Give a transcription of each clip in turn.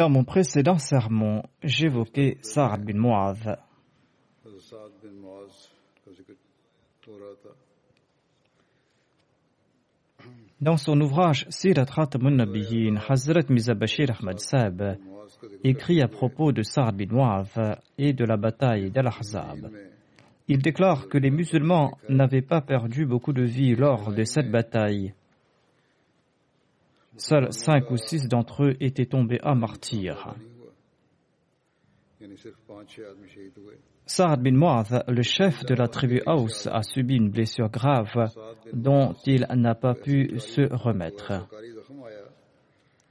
Dans mon précédent sermon, j'évoquais Sa'ad bin Mu'adh. Dans son ouvrage Sirat Khatamun Nabiyyin, Hazrat Mizabashir Ahmad Saab écrit à propos de Sa'ad bin Mu'adh et de la bataille d'Al-Ahzab. Il déclare que les musulmans n'avaient pas perdu beaucoup de vies lors de cette bataille Seuls cinq ou six d'entre eux étaient tombés à martyrs. Saad bin Mu'adh, le chef de la tribu Haus, a subi une blessure grave dont il n'a pas pu se remettre.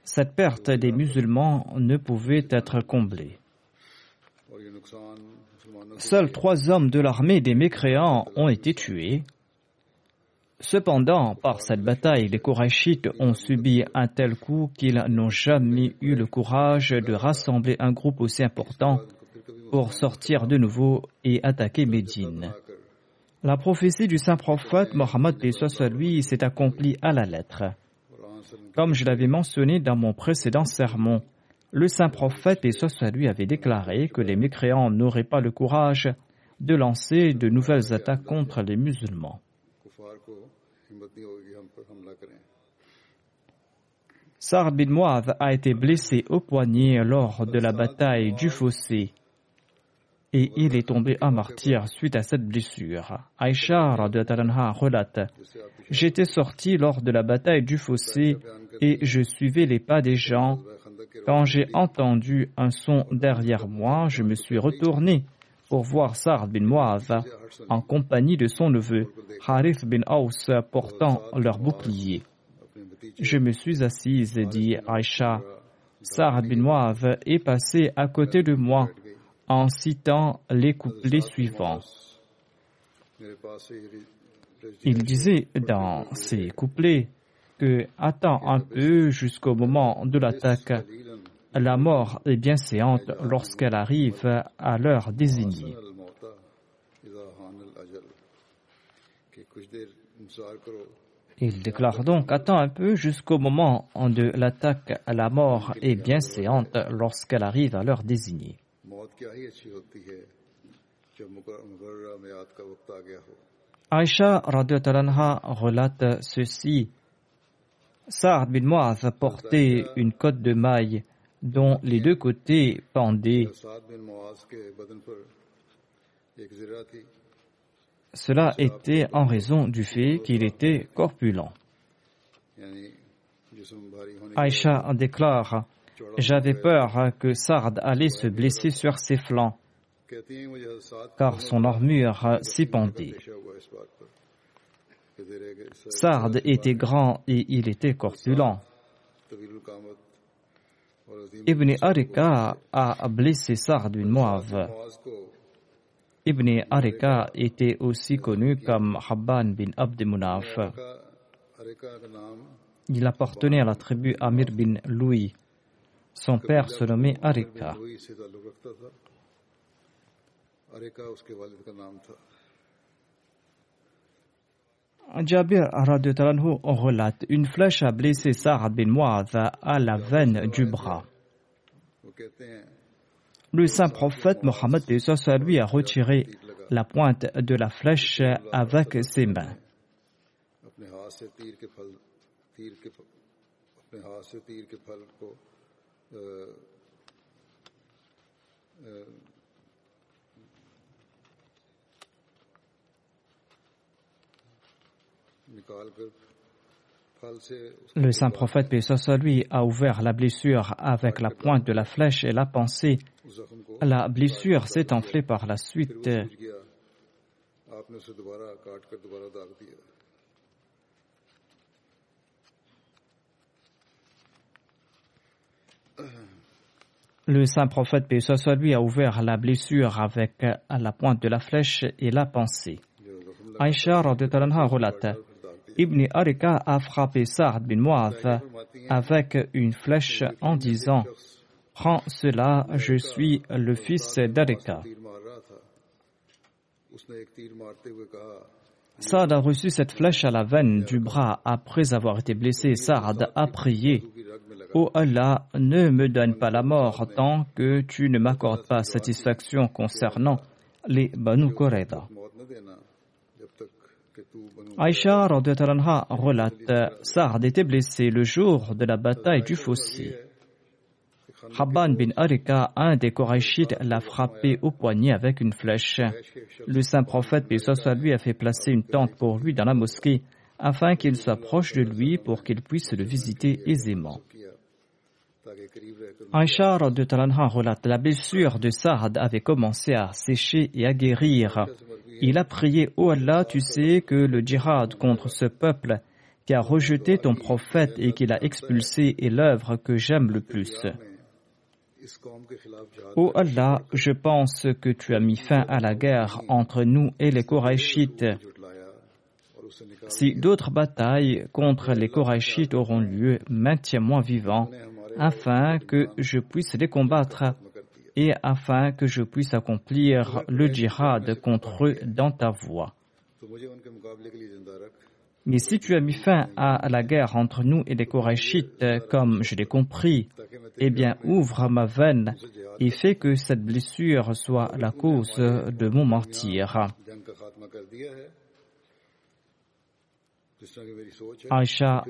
Cette perte des musulmans ne pouvait être comblée. Seuls trois hommes de l'armée des mécréants ont été tués Cependant, par cette bataille, les Korachites ont subi un tel coup qu'ils n'ont jamais eu le courage de rassembler un groupe aussi important pour sortir de nouveau et attaquer Médine. La prophétie du saint prophète Mohammed lui s'est accomplie à la lettre. Comme je l'avais mentionné dans mon précédent sermon, le saint prophète et lui avait déclaré que les mécréants n'auraient pas le courage de lancer de nouvelles attaques contre les musulmans. Sa'd bin a été blessé au poignet lors de la bataille du fossé et il est tombé un martyr suite à cette blessure. Aïcha de Talanha relate J'étais sorti lors de la bataille du fossé et je suivais les pas des gens. Quand j'ai entendu un son derrière moi, je me suis retourné pour voir Sa'd bin Mu'adh en compagnie de son neveu Harith bin Aus portant leur bouclier. Je me suis assise, dit Aïcha. Sa'd bin Mu'adh est passé à côté de moi en citant les couplets suivants. Il disait dans ces couplets que attends un peu jusqu'au moment de l'attaque la mort est bien séante lorsqu'elle arrive à l'heure désignée. Il déclare donc Attends un peu jusqu'au moment de l'attaque la mort est bien séante lorsqu'elle arrive à l'heure désignée. Aïcha relate ceci. Saad bin Mu'adh portait une cotte de maille dont les deux côtés pendaient. Cela était en raison du fait qu'il était corpulent. Aïcha déclare J'avais peur que Sard allait se blesser sur ses flancs, car son armure s'épandait. Sard était grand et il était corpulent. Ibn Arika a blessé Sard bin Moav. Ibn Arika était aussi connu comme Habban bin Abd Il appartenait à la tribu Amir bin Louis. Son père se nommait Arika. Jabir Radiotalanhu relate Une flèche a blessé Sa'ad bin Mu'adh à la veine du bras. Le saint prophète Mohammed lui a retiré la pointe de la flèche avec ses mains. Le saint prophète lui a ouvert la blessure avec la pointe de la flèche et l'a pensé. La blessure s'est enflée par la suite. Le saint prophète lui a ouvert la blessure avec la pointe de la flèche et l'a pensé. Aïcha relate Ibn Arika a frappé Sa'ad bin Mu'adh avec une flèche en disant Prends cela, je suis le fils d'Arika. Saad a reçu cette flèche à la veine du bras après avoir été blessé. Saad a prié Ô Allah, ne me donne pas la mort tant que tu ne m'accordes pas satisfaction concernant les Banu Qurayda. Aïcha relate Saad était blessé le jour de la bataille du fossé. Habban bin Arika, un des Korachites, l'a frappé au poignet avec une flèche. Le saint prophète, soit lui, a fait placer une tente pour lui dans la mosquée afin qu'il soit proche de lui pour qu'il puisse le visiter aisément. Aïcha relate la blessure de Saad avait commencé à sécher et à guérir. Il a prié, Ô Allah, tu sais que le djihad contre ce peuple qui a rejeté ton prophète et qui l'a expulsé est l'œuvre que j'aime le plus. Ô Allah, je pense que tu as mis fin à la guerre entre nous et les Korachites. Si d'autres batailles contre les Korachites auront lieu, maintiens-moi vivant, afin que je puisse les combattre et afin que je puisse accomplir le djihad contre eux dans ta voie. Mais si tu as mis fin à la guerre entre nous et les Korachites, comme je l'ai compris, eh bien ouvre ma veine et fais que cette blessure soit la cause de mon martyr. Aisha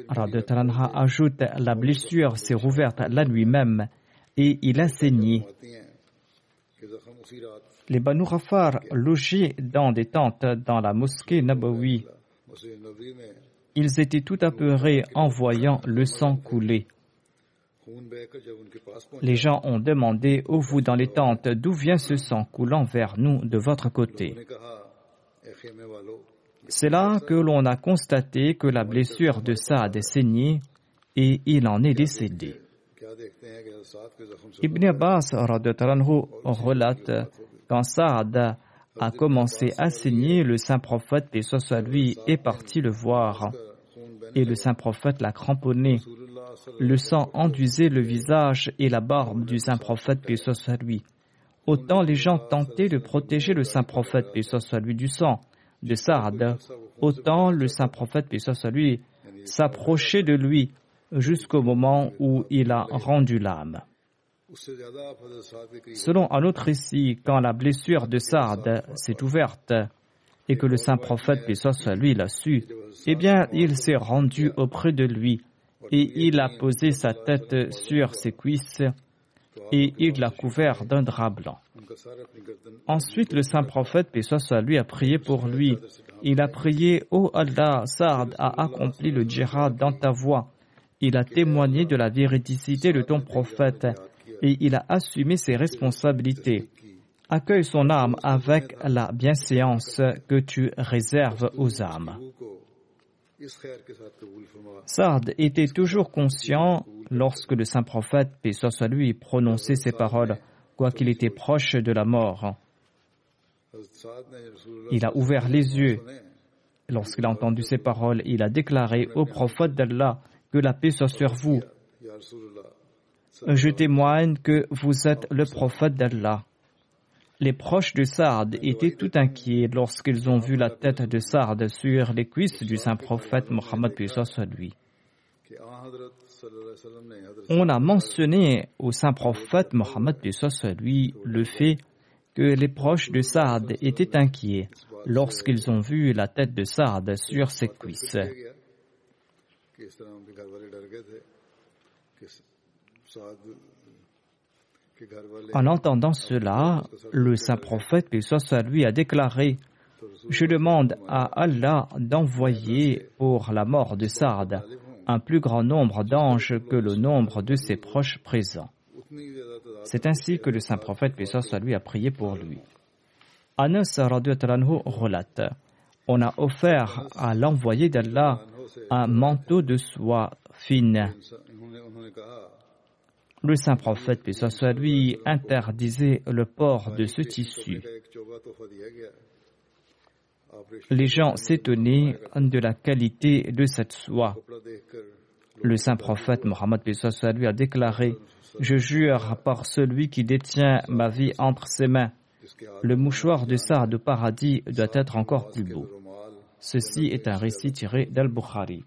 ajoute la blessure s'est rouverte la nuit même et il a saigné. Les Banu Rafar logés dans des tentes dans la mosquée Nabawi. Ils étaient tout apeurés en voyant le sang couler. Les gens ont demandé au vous dans les tentes d'où vient ce sang coulant vers nous de votre côté? C'est là que l'on a constaté que la blessure de Saad est saignée et il en est décédé. Ibn Abbas relate quand Saad a commencé à saigner, le saint prophète, et soit lui, est parti le voir. Et le saint prophète l'a cramponné. Le sang enduisait le visage et la barbe du saint prophète, et soit lui. Autant les gens tentaient de protéger le saint prophète, et soit lui, du sang de Saad, autant le saint prophète, soit lui, s'approchait de lui jusqu'au moment où il a rendu l'âme. Selon un autre récit, quand la blessure de Saad s'est ouverte et que le saint prophète, soit lui, l'a su, eh bien, il s'est rendu auprès de lui et il a posé sa tête sur ses cuisses et il l'a couvert d'un drap blanc. Ensuite, le saint prophète, paix soit lui, a prié pour lui. Il a prié, Ô oh Allah, Saad a accompli le djihad dans ta voie il a témoigné de la véridicité de ton prophète et il a assumé ses responsabilités. Accueille son âme avec la bienséance que tu réserves aux âmes. Sard était toujours conscient lorsque le saint prophète, paix soit lui, prononçait ces paroles, quoiqu'il était proche de la mort. Il a ouvert les yeux. Lorsqu'il a entendu ces paroles, il a déclaré au prophète d'Allah que la paix soit sur vous. Je témoigne que vous êtes le prophète d'Allah. Les proches de Sard étaient tout inquiets lorsqu'ils ont vu la tête de Sard sur les cuisses du saint prophète Mohammed lui. On a mentionné au saint prophète Mohammed lui le fait que les proches de Saad étaient inquiets lorsqu'ils ont vu la tête de Saad sur ses cuisses. En entendant cela, le saint prophète, lui, a déclaré Je demande à Allah d'envoyer pour la mort de Saad un plus grand nombre d'anges que le nombre de ses proches présents. C'est ainsi que le saint prophète, que soit lui, a prié pour lui. Anas relate On a offert à l'envoyé d'Allah un manteau de soie fine le saint prophète, puis soit lui, interdisait le port de ce tissu. Les gens s'étonnaient de la qualité de cette soie. Le saint prophète Mohammed lui a déclaré Je jure par celui qui détient ma vie entre ses mains, le mouchoir de Sa de paradis doit être encore plus beau. Ceci est un récit tiré d'Al-Bukhari.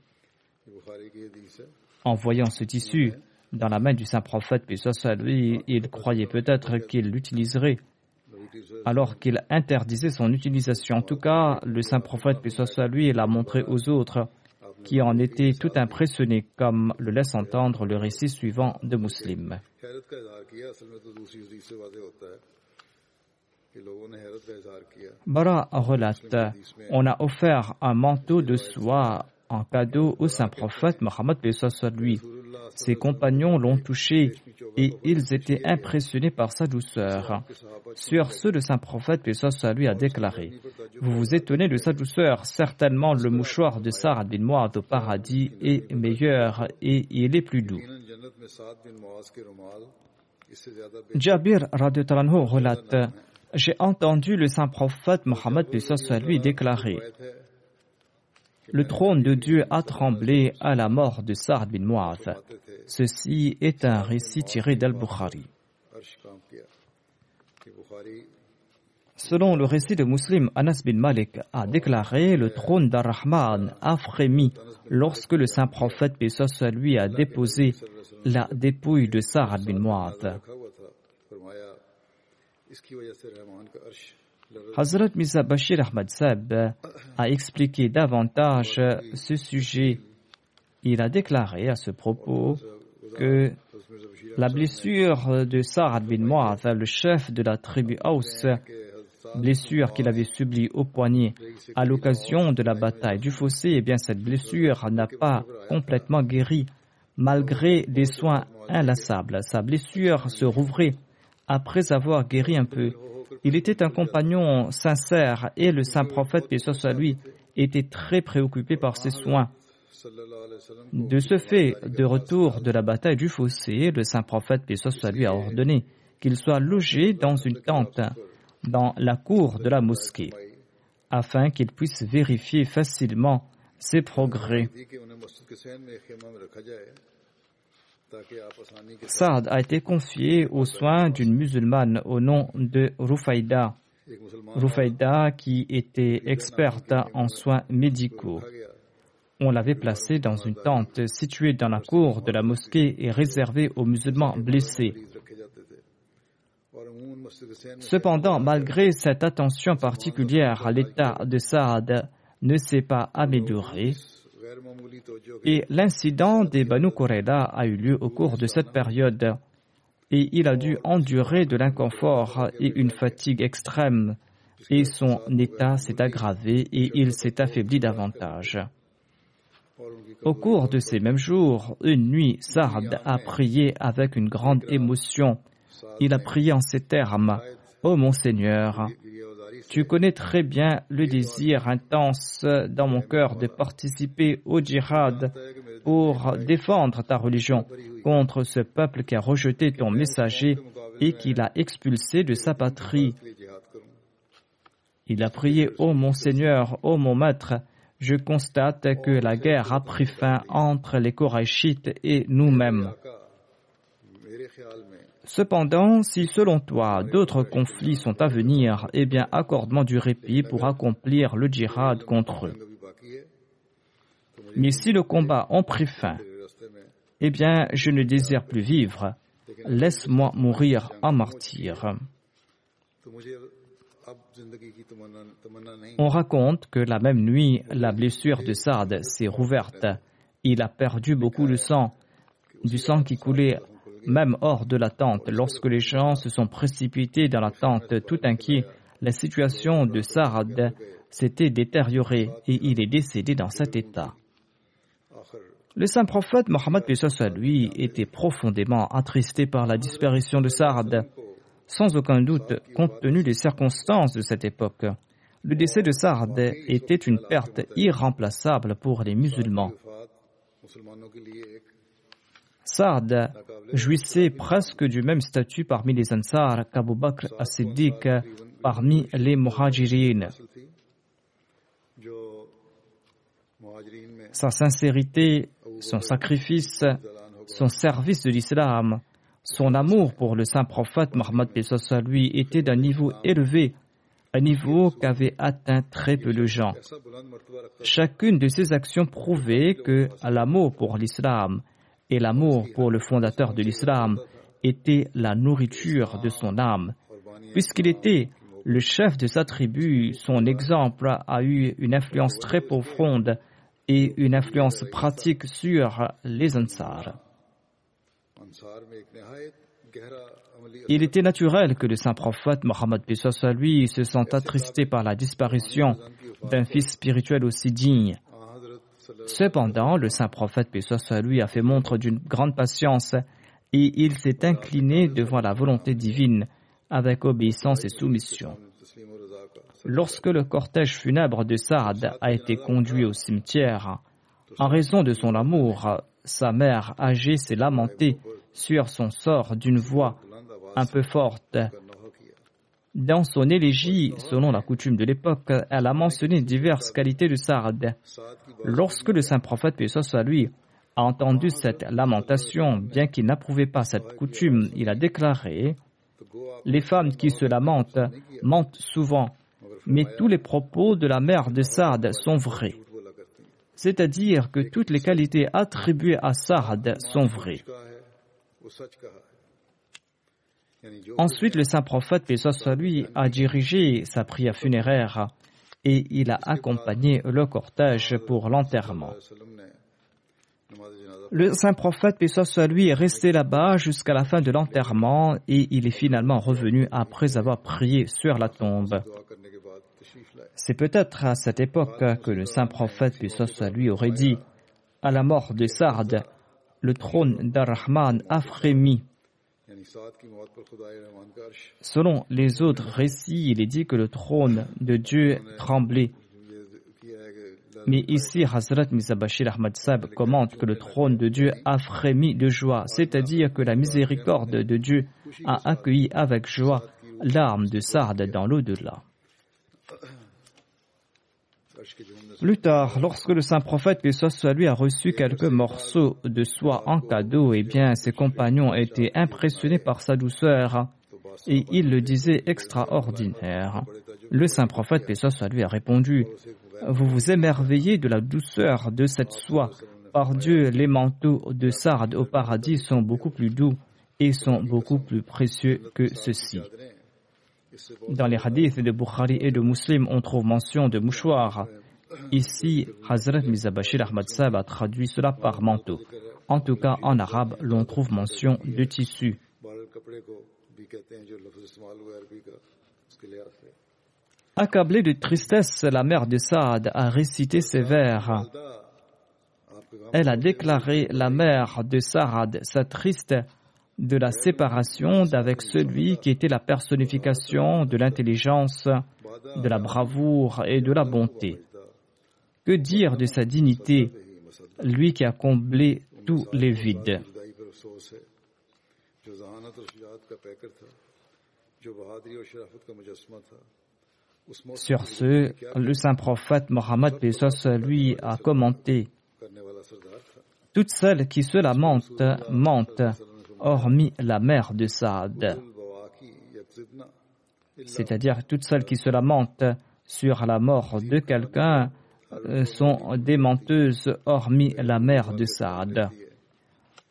En voyant ce tissu, dans la main du saint prophète, lui, il croyait peut-être qu'il l'utiliserait alors qu'il interdisait son utilisation. En tout cas, le saint prophète, soit lui, l'a montré aux autres qui en étaient tout impressionnés, comme le laisse entendre le récit suivant de Muslim. Bara relate, on a offert un manteau de soie en cadeau au saint prophète Mohammed lui. Ses compagnons l'ont touché et ils étaient impressionnés par sa douceur. Sur ce, le saint prophète lui a déclaré Vous vous étonnez de sa douceur. Certainement, le mouchoir de Sarah bin Muad au paradis est meilleur et il est plus doux. Jabir relate J'ai entendu le saint prophète Mohammed lui déclarer le trône de Dieu a tremblé à la mort de Sa'd bin Mu'adh. Ceci est un récit tiré d'Al-Bukhari. Selon le récit de Muslim, Anas bin Malik a déclaré le trône d'Ar-Rahman a frémi lorsque le saint prophète Pesos lui a déposé la dépouille de Sa'd bin Mu'adh. Hazrat Mirza Bashir Ahmad Sab a expliqué davantage ce sujet. Il a déclaré à ce propos que la blessure de Sa'ad bin Mu'adh, le chef de la tribu Aus, blessure qu'il avait subie au poignet à l'occasion de la bataille du fossé, eh bien cette blessure n'a pas complètement guéri malgré des soins inlassables. Sa blessure se rouvrait après avoir guéri un peu. Il était un compagnon sincère et le saint prophète, soit lui, était très préoccupé par ses soins. De ce fait, de retour de la bataille du fossé, le saint prophète, soit lui, a ordonné qu'il soit logé dans une tente dans la cour de la mosquée, afin qu'il puisse vérifier facilement ses progrès. Saad a été confié aux soins d'une musulmane au nom de Rufaida. Rufaida qui était experte en soins médicaux. On l'avait placé dans une tente située dans la cour de la mosquée et réservée aux musulmans blessés. Cependant, malgré cette attention particulière, l'état de Saad ne s'est pas amélioré et l'incident des Banu Qurayda a eu lieu au cours de cette période et il a dû endurer de l'inconfort et une fatigue extrême et son état s'est aggravé et il s'est affaibli davantage. Au cours de ces mêmes jours, une nuit, Sard a prié avec une grande émotion. Il a prié en ces termes Ô oh mon Seigneur, tu connais très bien le désir intense dans mon cœur de participer au djihad pour défendre ta religion contre ce peuple qui a rejeté ton messager et qui l'a expulsé de sa patrie. Il a prié Ô mon Seigneur, ô mon Maître, je constate que la guerre a pris fin entre les Korachites et nous-mêmes. Cependant, si selon toi d'autres conflits sont à venir, eh bien accorde-moi du répit pour accomplir le djihad contre eux. Mais si le combat a pris fin, eh bien je ne désire plus vivre, laisse-moi mourir en martyr. On raconte que la même nuit, la blessure de Saad s'est rouverte. Il a perdu beaucoup de sang, du sang qui coulait même hors de la tente. Lorsque les gens se sont précipités dans la tente, tout inquiets, la situation de Saad s'était détériorée et il est décédé dans cet état. Le saint prophète Mohammed lui était profondément attristé par la disparition de Saad. Sans aucun doute, compte tenu des circonstances de cette époque, le décès de Saad était une perte irremplaçable pour les musulmans. Saad jouissait presque du même statut parmi les Ansar qu'Abu Bakr as-Siddiq parmi les Muhajirin. Sa sincérité, son sacrifice, son service de l'islam, son amour pour le saint prophète Mohammed lui était d'un niveau élevé, un niveau qu'avaient atteint très peu de gens. Chacune de ces actions prouvait que l'amour pour l'islam et l'amour pour le fondateur de l'islam était la nourriture de son âme. Puisqu'il était le chef de sa tribu, son exemple a eu une influence très profonde et une influence pratique sur les Ansar. Il était naturel que le saint prophète Mohammed lui se sente attristé par la disparition d'un fils spirituel aussi digne. Cependant, le saint prophète lui a fait montre d'une grande patience et il s'est incliné devant la volonté divine avec obéissance et soumission. Lorsque le cortège funèbre de Saad a été conduit au cimetière, en raison de son amour, sa mère âgée s'est lamentée sur son sort d'une voix un peu forte. Dans son élégie, selon la coutume de l'époque, elle a mentionné diverses qualités de Saad. Lorsque le saint prophète, paix soit a entendu cette lamentation, bien qu'il n'approuvait pas cette coutume, il a déclaré Les femmes qui se lamentent mentent souvent, mais tous les propos de la mère de Saad sont vrais. C'est-à-dire que toutes les qualités attribuées à Saad sont vraies. Ensuite, le saint prophète, paix soit a dirigé sa prière funéraire et il a accompagné le cortège pour l'enterrement. Le saint prophète, paix soit lui, est resté là-bas jusqu'à la fin de l'enterrement et il est finalement revenu après avoir prié sur la tombe. C'est peut-être à cette époque que le saint prophète, paix soit lui, aurait dit À la mort de Sard, le trône d'Ar-Rahman a frémi Selon les autres récits, il est dit que le trône de Dieu tremblait. Mais ici, Hazrat Mizabashir Ahmad Sab commente que le trône de Dieu a frémi de joie, c'est-à-dire que la miséricorde de Dieu a accueilli avec joie l'arme de Sard dans l'au-delà. Plus tard, lorsque le saint prophète, que soit lui, a reçu quelques morceaux de soie en cadeau, eh bien, ses compagnons étaient impressionnés par sa douceur et ils le disaient extraordinaire. Le saint prophète, que soit lui, a répondu Vous vous émerveillez de la douceur de cette soie. Par Dieu, les manteaux de sardes au paradis sont beaucoup plus doux et sont beaucoup plus précieux que ceux-ci. Dans les hadiths de Bukhari et de Muslim, on trouve mention de mouchoirs. Ici, Hazrat Mizabashir Ahmad Sab a traduit cela par manteau. En tout cas, en arabe, l'on trouve mention de tissu. Accablée de tristesse, la mère de Saad a récité ces vers. Elle a déclaré la mère de Saad triste de la séparation d'avec celui qui était la personnification de l'intelligence, de la bravoure et de la bonté. Que dire de sa dignité, lui qui a comblé tous les vides? Sur ce, le saint prophète Mohammed lui a commenté. Toutes celles qui se lamentent mentent, hormis la mère de Saad. C'est-à-dire toutes celles qui se lamentent sur la mort de quelqu'un euh, sont des menteuses, hormis la mère de Saad.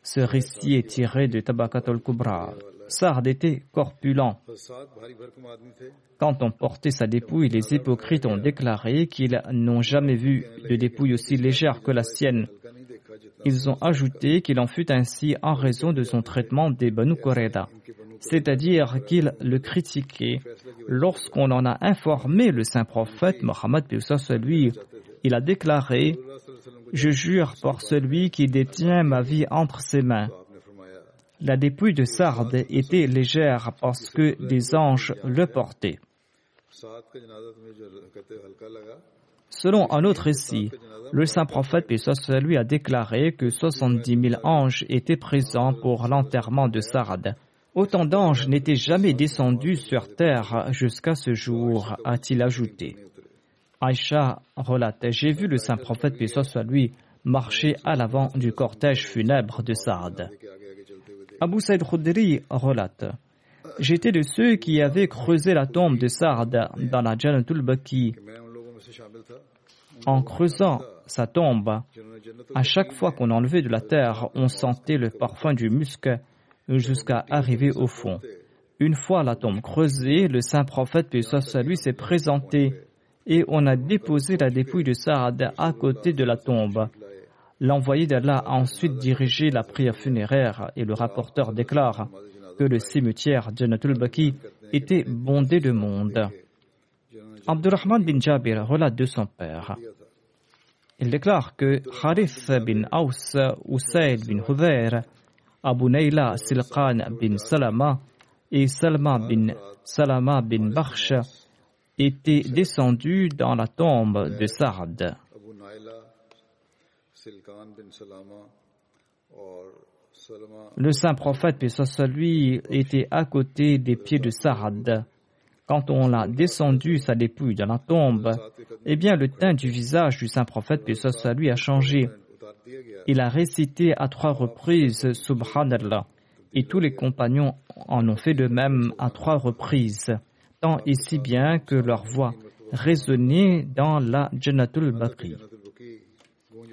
Ce récit est tiré de Tabakat al-Kubra. Saad était corpulent. Quand on portait sa dépouille, les hypocrites ont déclaré qu'ils n'ont jamais vu de dépouille aussi légère que la sienne. Ils ont ajouté qu'il en fut ainsi en raison de son traitement des Banu Koreda, c'est-à-dire qu'ils le critiquaient. Lorsqu'on en a informé le saint prophète Mohammed lui, il a déclaré Je jure par celui qui détient ma vie entre ses mains. La dépouille de Sardes était légère parce que des anges le portaient. Selon un autre récit, le saint prophète Pessoa lui a déclaré que 70 000 anges étaient présents pour l'enterrement de Sardes. Autant d'anges n'étaient jamais descendus sur terre jusqu'à ce jour, a-t-il ajouté. Aïcha relate J'ai vu le saint prophète Pessoa lui marcher à l'avant du cortège funèbre de Sardes. Abu Saïd Khudri relate J'étais de ceux qui avaient creusé la tombe de Sard dans la Janatul Baki. En creusant sa tombe, à chaque fois qu'on enlevait de la terre, on sentait le parfum du musc jusqu'à arriver au fond. Une fois la tombe creusée, le saint prophète, paix lui, s'est présenté et on a déposé la dépouille de Saad à côté de la tombe. L'envoyé d'Allah a ensuite dirigé la prière funéraire et le rapporteur déclare que le cimetière Janatul Baki était bondé de monde. Abdurrahman bin Jabir relate de son père. Il déclare que Harith bin Aus, Usaid bin Hudayr, Abu Nayla Silqan bin Salama et Salma bin Salama bin Bakhsh étaient descendus dans la tombe de Sard. Le saint prophète, puis lui, était à côté des pieds de Sarad. Quand on l'a descendu sa dépouille dans la tombe, eh bien le teint du visage du saint prophète, puis lui, a changé. Il a récité à trois reprises Subhanallah, et tous les compagnons en ont fait de même à trois reprises, tant et si bien que leur voix résonnait dans la Jannatul Bakri.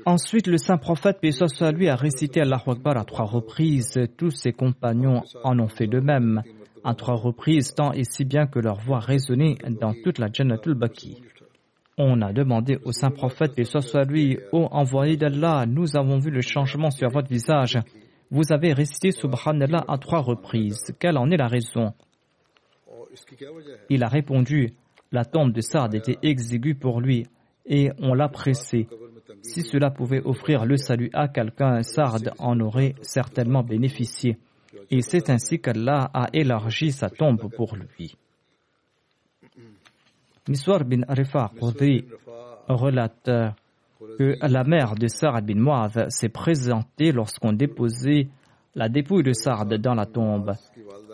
Ensuite, le saint prophète, paix soit lui, a récité Allah Akbar à trois reprises. Tous ses compagnons en ont fait de même, à trois reprises, tant et si bien que leur voix résonnait dans toute la Jannatul Baki. On a demandé au saint prophète, paix soit lui, ô envoyé d'Allah, nous avons vu le changement sur votre visage. Vous avez récité Subhanallah à trois reprises. Quelle en est la raison? Il a répondu, la tombe de Sard était exiguë pour lui et on l'a pressé. Si cela pouvait offrir le salut à quelqu'un, Sard en aurait certainement bénéficié. Et c'est ainsi qu'Allah a élargi sa tombe pour lui. Miswar bin Arifa relate que la mère de Sard bin Muaz s'est présentée lorsqu'on déposait la dépouille de Sard dans la tombe.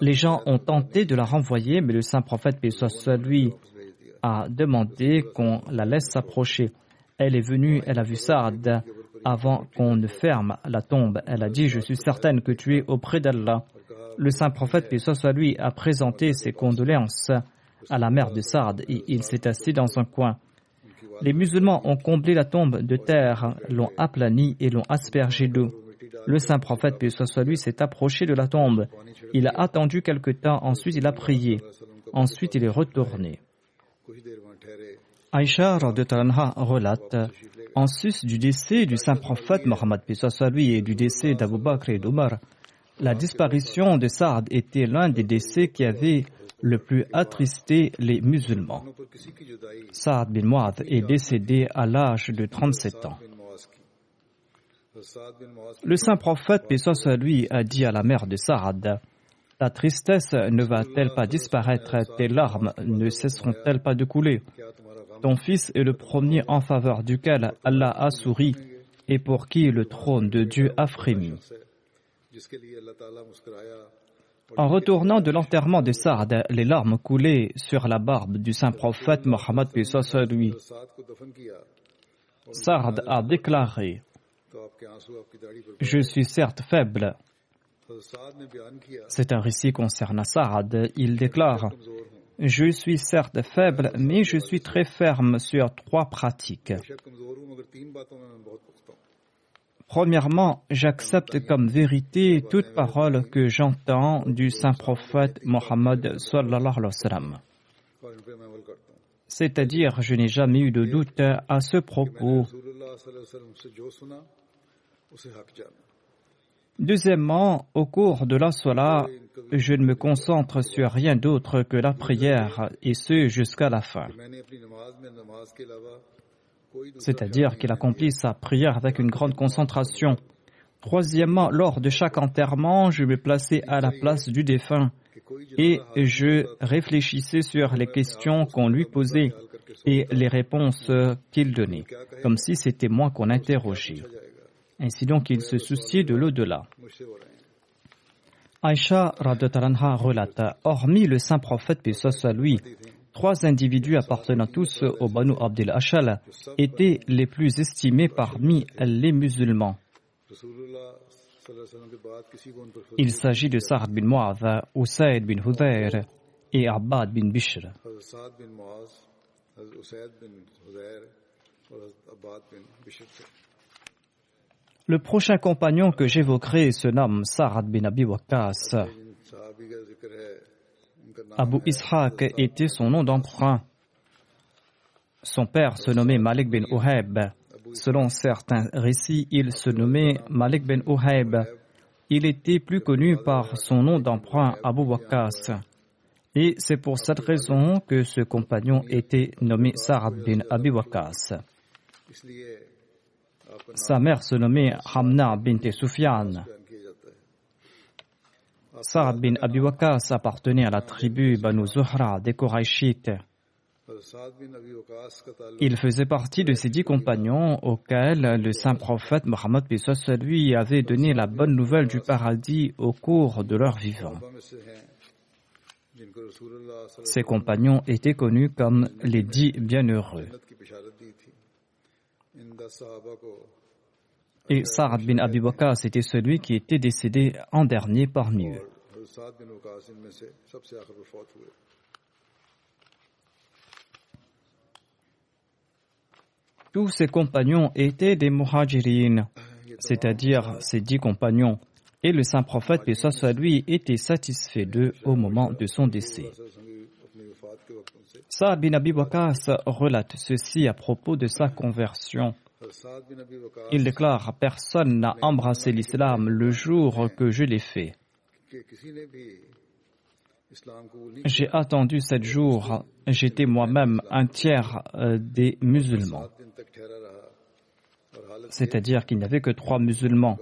Les gens ont tenté de la renvoyer, mais le saint prophète, paix lui, a demandé qu'on la laisse s'approcher. Elle est venue, elle a vu Saad avant qu'on ne ferme la tombe. Elle a dit, je suis certaine que tu es auprès d'Allah. Le saint prophète, puis soit lui, a présenté ses condoléances à la mère de Saad et il s'est assis dans un coin. Les musulmans ont comblé la tombe de terre, l'ont aplanie et l'ont aspergé d'eau. Le saint prophète, puis soit lui, s'est approché de la tombe. Il a attendu quelque temps, ensuite il a prié. Ensuite il est retourné. Aïcha relate En sus du décès du saint prophète Mohammed lui et du décès d'Abu Bakr et d'Omar, la disparition de Saad était l'un des décès qui avait le plus attristé les musulmans. Saad bin Muad est décédé à l'âge de 37 ans. Le saint prophète, paix lui, a dit à la mère de Saad Ta tristesse ne va-t-elle pas disparaître? Tes larmes ne cesseront-elles pas de couler? Ton fils est le premier en faveur duquel Allah a souri et pour qui le trône de Dieu a frémi. En retournant de l'enterrement de Saad, les larmes coulaient sur la barbe du saint prophète Mohammed lui. Saad a déclaré Je suis certes faible. C'est un récit concernant Saad. Il déclare Je suis certes faible, mais je suis très ferme sur trois pratiques. Premièrement, j'accepte comme vérité toute parole que j'entends du saint prophète Mohammed C'est-à-dire, je n'ai jamais eu de doute à ce propos. Deuxièmement, au cours de la Salah, je ne me concentre sur rien d'autre que la prière, et ce jusqu'à la fin c'est-à-dire qu'il accomplit sa prière avec une grande concentration. Troisièmement, lors de chaque enterrement, je me plaçais à la place du défunt et je réfléchissais sur les questions qu'on lui posait et les réponses qu'il donnait, comme si c'était moi qu'on interrogeait. Ainsi donc, il se souciait de l'au-delà. Aïcha relate, hormis le saint prophète, paix soit trois individus appartenant tous au Banu Abdel Ashal étaient les plus estimés parmi les musulmans. Il s'agit de Sa'ad bin Mu'adh, Usaid bin Hudayr et Abbad bin Bishr. Le prochain compagnon que j'évoquerai se nomme Sa'ad bin Abi Waqqas. Abu Ishaq était son nom d'emprunt. Son père se nommait Malik bin Uhayb. Selon certains récits, il se nommait Malik bin Uhayb. Il était plus connu par son nom d'emprunt Abu Waqqas. Et c'est pour cette raison que ce compagnon était nommé Sa'ad bin Abi Waqqas. Sa mère se nommait Hamna bint Sufyan. Saad bin Abi appartenait à la tribu Banu Zuhra des Quraishites. Il faisait partie de ces dix compagnons auxquels le saint prophète Mohammed lui avait donné la bonne nouvelle du paradis au cours de leur vivant. Ces compagnons étaient connus comme les dix bienheureux. Et Sa'ad bin Abi Waqas était celui qui était décédé en dernier parmi eux. Tous ses compagnons étaient des muhajirin, c'est-à-dire ses dix compagnons, et le saint prophète, paix soit lui, était satisfait d'eux au moment de son décès. Saad bin Abi relate ceci à propos de sa conversion. Il déclare Personne n'a embrassé l'islam le jour que je l'ai fait. J'ai attendu sept jours. J'étais moi-même un tiers euh, des musulmans. C'est-à-dire qu'il n'y avait que trois musulmans.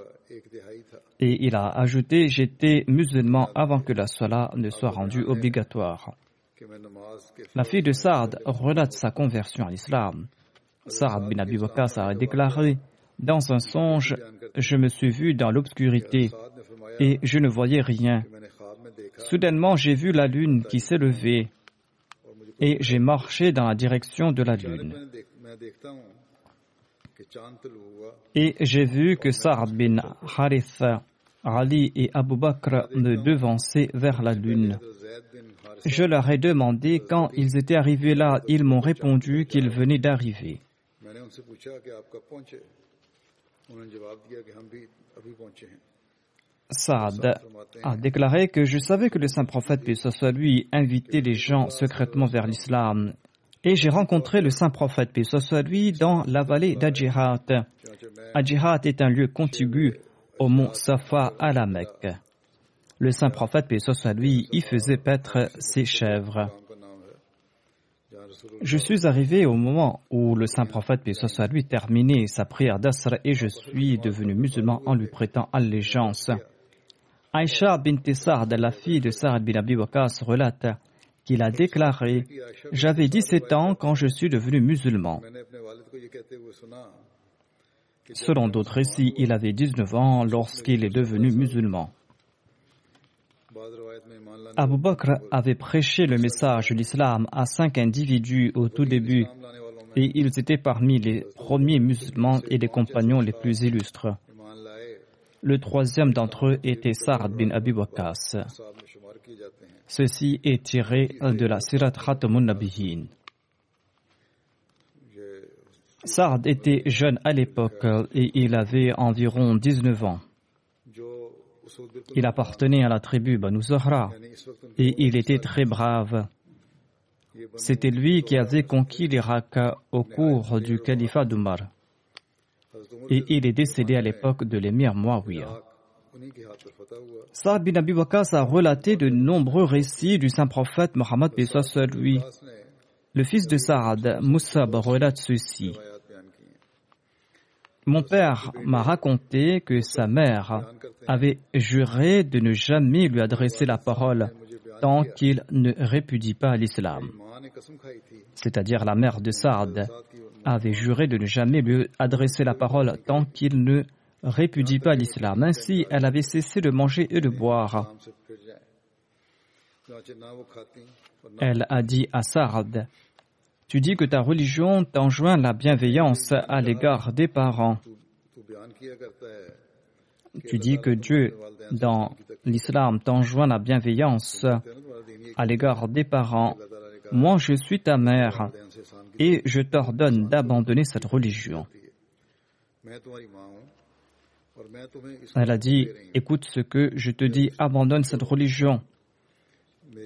Et il a ajouté J'étais musulman avant que la salat ne soit rendue obligatoire. La fille de Saad relate sa conversion à l'islam. Saad bin Abi a déclaré Dans un songe, je me suis vu dans l'obscurité et je ne voyais rien. Soudainement, j'ai vu la lune qui s'est levée et j'ai marché dans la direction de la lune. Et j'ai vu que Sa'ad bin Harith, Ali et Abu Bakr me devançaient vers la lune. Je leur ai demandé quand ils étaient arrivés là. Ils m'ont répondu qu'ils venaient d'arriver. Saad a déclaré que je savais que le saint prophète, puis soit lui, invitait les gens secrètement vers l'islam. Et j'ai rencontré le saint prophète, puis soit lui, dans la vallée d'Adjirat. Adjirat est un lieu contigu au mont Safa à la Mecque. Le saint prophète, puis soit lui, y faisait paître ses chèvres. Je suis arrivé au moment où le saint prophète, puis soit lui, terminait sa prière d'Asr et je suis devenu musulman en lui prêtant allégeance. Aïcha bint Sa'd, la fille de Sa'd bin Abi Waqas, relate qu'il a déclaré J'avais 17 ans quand je suis devenu musulman. Selon d'autres récits, il avait 19 ans lorsqu'il est devenu musulman. Abu Bakr avait prêché le message de l'islam à cinq individus au tout début et ils étaient parmi les premiers musulmans et les compagnons les plus illustres. Le troisième d'entre eux était Sa'ad bin Abi Waqqas. Ceci est tiré de la Sirat Khatamun Nabihin. Sa'ad était jeune à l'époque et il avait environ 19 ans. Il appartenait à la tribu Banu Zahra et il était très brave. C'était lui qui avait conquis l'Irak au cours du califat d'Umar. Et il est décédé à l'époque de l'émir Muawiyah. Saad bin Abi a relaté de nombreux récits du saint prophète Mohammed lui. Le fils de Saad, Moussab, relate ceci. Mon père m'a raconté que sa mère avait juré de ne jamais lui adresser la parole tant qu'il ne répudie pas l'islam. C'est-à-dire la mère de Saad avait juré de ne jamais lui adresser la parole tant qu'il ne répudie pas l'islam. Ainsi, elle avait cessé de manger et de boire. Elle a dit à Saad, tu dis que ta religion t'enjoint la bienveillance à l'égard des parents. Tu dis que Dieu, dans l'islam, t'enjoint la bienveillance à l'égard des parents. Moi, je suis ta mère et je t'ordonne d'abandonner cette religion. Elle a dit, écoute ce que je te dis, abandonne cette religion.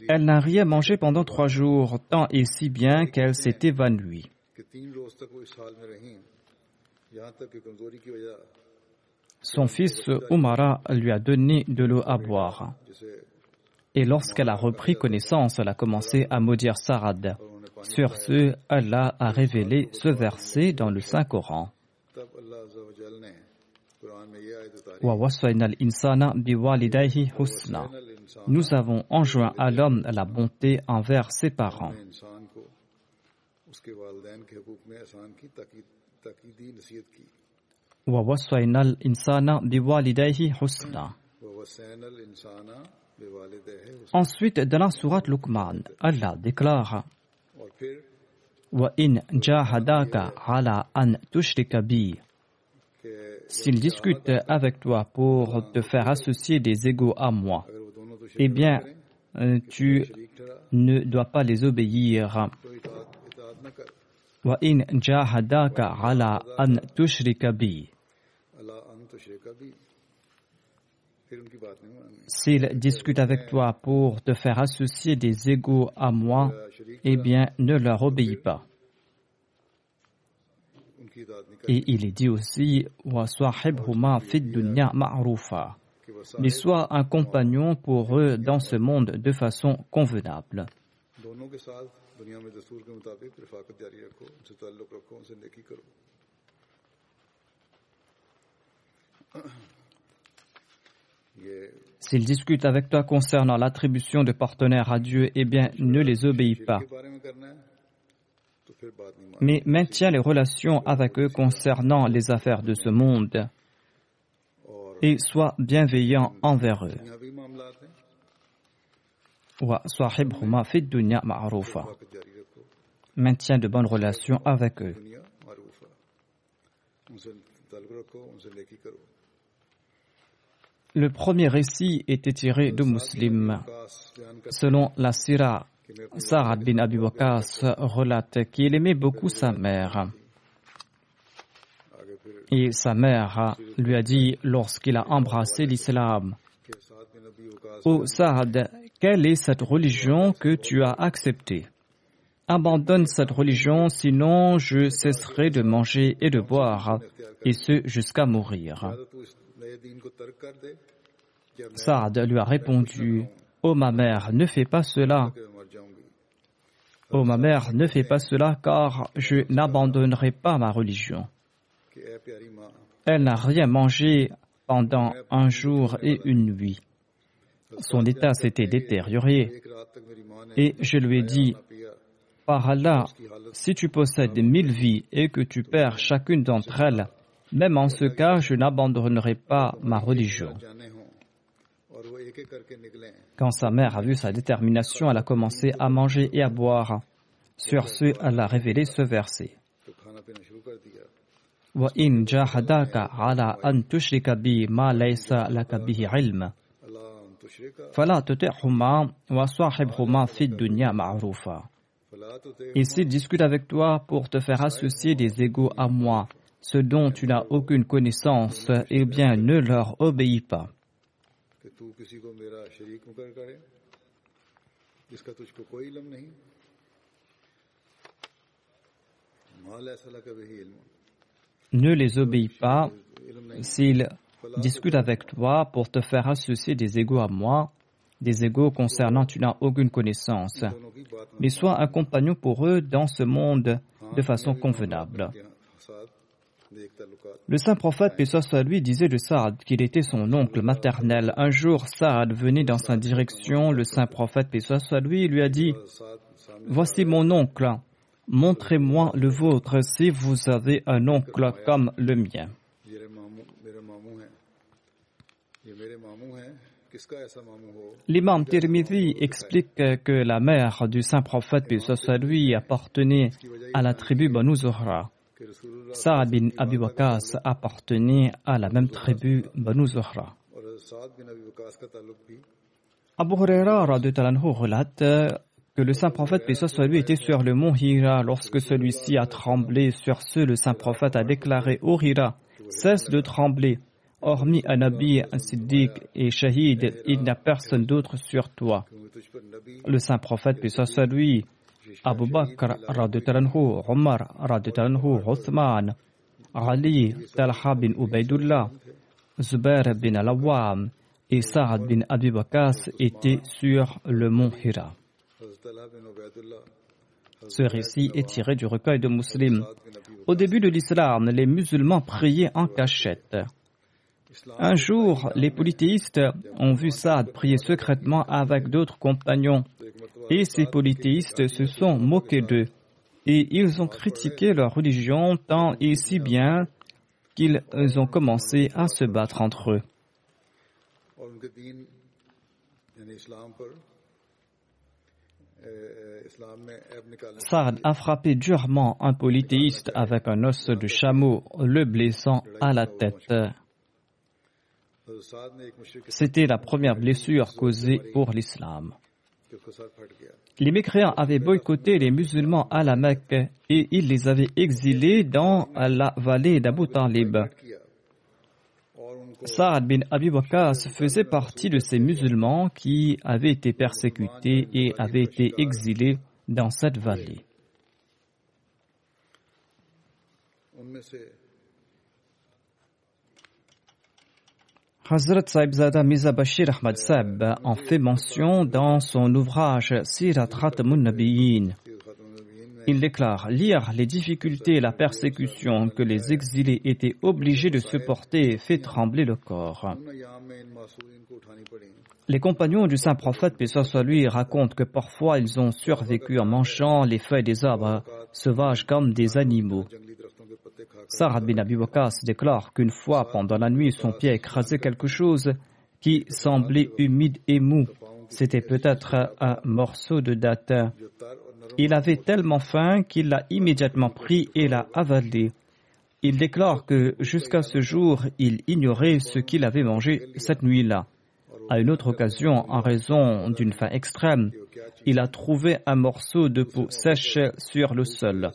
Elle n'a rien mangé pendant trois jours, tant et si bien qu'elle s'est évanouie. Son fils Umara lui a donné de l'eau à boire. Et lorsqu'elle a repris connaissance, elle a commencé à maudire Sarad. Sur ce, Allah a révélé ce verset dans le Saint-Coran. Nous avons enjoint à l'homme la bonté envers ses parents. Ensuite, dans la sourate Luqman, Allah déclare S'ils discutent avec toi pour te faire associer des égaux à moi, eh bien, euh, tu ne dois pas les obéir. S'ils discutent avec toi pour te faire associer des égaux à moi, eh bien, ne leur obéis pas. Et il est dit aussi, mais sois un compagnon pour eux dans ce monde de façon convenable. S'ils discutent avec toi concernant l'attribution de partenaires à Dieu, eh bien, ne les obéis pas. Mais maintiens les relations avec eux concernant les affaires de ce monde et sois bienveillant envers eux. Maintiens de bonnes relations avec eux. Le premier récit était tiré de Muslim. Selon la Sira, Sa'ad bin Abi Waqas relate qu'il aimait beaucoup sa mère. Et sa mère lui a dit lorsqu'il a embrassé l'islam, Ô Saad, quelle est cette religion que tu as acceptée? Abandonne cette religion, sinon je cesserai de manger et de boire, et ce jusqu'à mourir. Saad lui a répondu, Ô ma mère, ne fais pas cela. Ô ma mère, ne fais pas cela car je n'abandonnerai pas ma religion. Elle n'a rien mangé pendant un jour et une nuit. Son état s'était détérioré et je lui ai dit, par Allah, si tu possèdes mille vies et que tu perds chacune d'entre elles, même en ce cas, je n'abandonnerai pas ma religion. Quand sa mère a vu sa détermination, elle a commencé à manger et à boire. Sur ce, elle a révélé ce verset. وإن جاهداك على أن تشرك بي ما ليس لك به علم فلا تطعهما وصاحبهما في الدنيا معروفا Et s'ils discutent avec toi pour te faire associer des égaux à moi, ce dont tu n'as aucune connaissance, eh bien ne leur obéis pas. Ne les obéis pas s'ils discutent avec toi pour te faire associer des égaux à moi, des égaux concernant tu n'as aucune connaissance, mais sois un compagnon pour eux dans ce monde de façon convenable. Le saint prophète, paix soit lui, disait de Saad qu'il était son oncle maternel. Un jour, Saad venait dans sa direction. Le saint prophète, paix soit lui, lui a dit Voici mon oncle. Montrez-moi le vôtre si vous avez un oncle comme le mien. L'imam Tirmidhi explique que la mère du saint prophète, soit lui, appartenait à la tribu Banu Zuhra. Saad bin Abi appartenait à la même tribu Banu Zuhra. Abu Huraira relate que le saint prophète, paix soit lui, était sur le mont Hira. Lorsque celui-ci a tremblé sur ce, le saint prophète a déclaré Ô Hira, cesse de trembler. Hormis un Nabi, un Siddiq et Shahid, il n'y a personne d'autre sur toi. Le saint prophète, paix soit lui, Abu Bakr, anhu, Omar, anhu, Othman, Ali, Talha bin Ubaidullah, Zubair bin Al-Awwam et Saad bin Abi Bakas étaient sur le mont Hira. Ce récit est tiré du recueil de Muslim. Au début de l'islam, les musulmans priaient en cachette. Un jour, les polythéistes ont vu Saad prier secrètement avec d'autres compagnons et ces polythéistes se sont moqués d'eux et ils ont critiqué leur religion tant et si bien qu'ils ont commencé à se battre entre eux. Saad a frappé durement un polythéiste avec un os de chameau, le blessant à la tête. C'était la première blessure causée pour l'islam. Les mécréants avaient boycotté les musulmans à la Mecque et ils les avaient exilés dans la vallée d'Abu Talib. Saad bin Abi Waqas faisait partie de ces musulmans qui avaient été persécutés et avaient été exilés dans cette vallée. Hazrat Saibzada Miza Bashir Ahmad Sab en fait mention dans son ouvrage Sirat Khatamun Nabiyin. Il déclare lire les difficultés et la persécution que les exilés étaient obligés de supporter fait trembler le corps. Les compagnons du saint prophète, paix soit racontent que parfois ils ont survécu en mangeant les feuilles des arbres sauvages comme des animaux. Sarah bin Abi déclare qu'une fois pendant la nuit, son pied a écrasé quelque chose qui semblait humide et mou. C'était peut-être un morceau de date. Il avait tellement faim qu'il l'a immédiatement pris et l'a avalé. Il déclare que jusqu'à ce jour, il ignorait ce qu'il avait mangé cette nuit-là. À une autre occasion, en raison d'une faim extrême, il a trouvé un morceau de peau sèche sur le sol.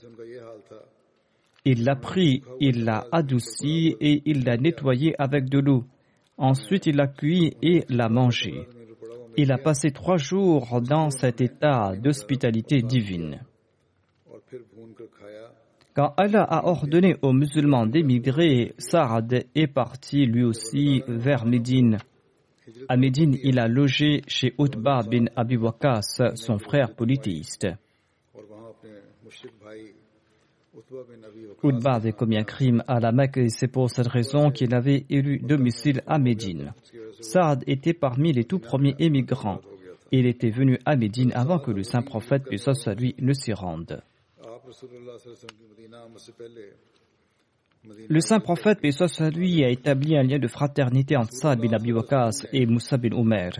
Il l'a pris, il l'a adouci et il l'a nettoyé avec de l'eau. Ensuite, il l'a cuit et l'a mangé. Il a passé trois jours dans cet état d'hospitalité divine. Quand Allah a ordonné aux musulmans d'émigrer, Saad est parti lui aussi vers Médine. À Médine, il a logé chez Utbah bin Abi Waqas, son frère polythéiste. Avait commis un crime à la Mecque et c'est pour cette raison qu'il avait élu domicile à Médine. Saad était parmi les tout premiers émigrants. Il était venu à Médine avant que le saint prophète, puisse ne s'y rende. Le saint prophète, lui, a établi un lien de fraternité entre Saad bin Abi Waqas et Moussa bin Omer.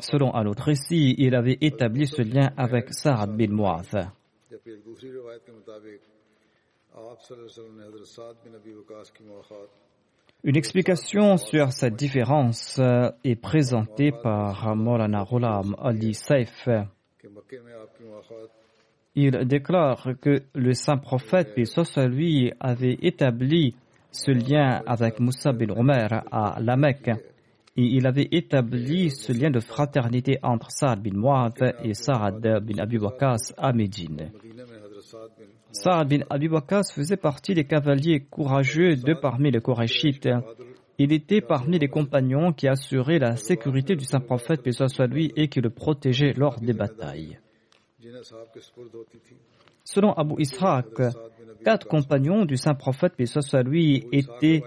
Selon un autre récit, il avait établi ce lien avec Saad bin Muaz. Une explication sur cette différence euh, est présentée par Maulana Ghulam Ali Saif. Il déclare que le saint prophète, et lui, avait établi ce lien avec Moussa bin Omer à la Mecque il avait établi ce lien de fraternité entre Saad bin Muad et Saad bin Abi Waqqas à Médine. Saad bin Abi Waqqas faisait partie des cavaliers courageux de parmi les Korachites. Il était parmi les compagnons qui assuraient la sécurité du saint prophète, que ce soit lui, et qui le protégeaient lors des batailles. Selon Abu Ishaq, quatre compagnons du saint prophète, que ce soit lui, étaient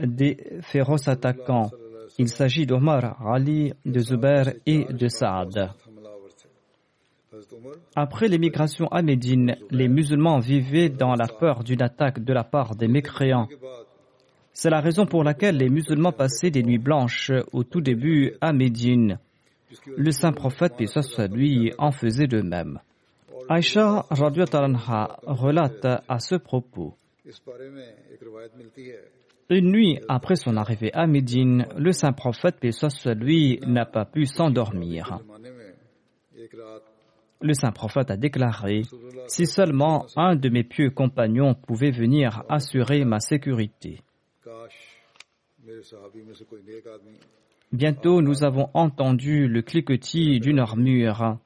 des féroces attaquants. Il s'agit d'Omar, Ali, de Zubair et de Saad. Après l'émigration à Médine, les musulmans vivaient dans la peur d'une attaque de la part des mécréants. C'est la raison pour laquelle les musulmans passaient des nuits blanches au tout début à Médine. Le saint prophète, paix lui, en faisait de même. Aïcha relate à ce propos. Une nuit après son arrivée à Médine, le saint prophète, paix lui, n'a pas pu s'endormir. Le saint prophète a déclaré Si seulement un de mes pieux compagnons pouvait venir assurer ma sécurité. Bientôt, nous avons entendu le cliquetis d'une armure.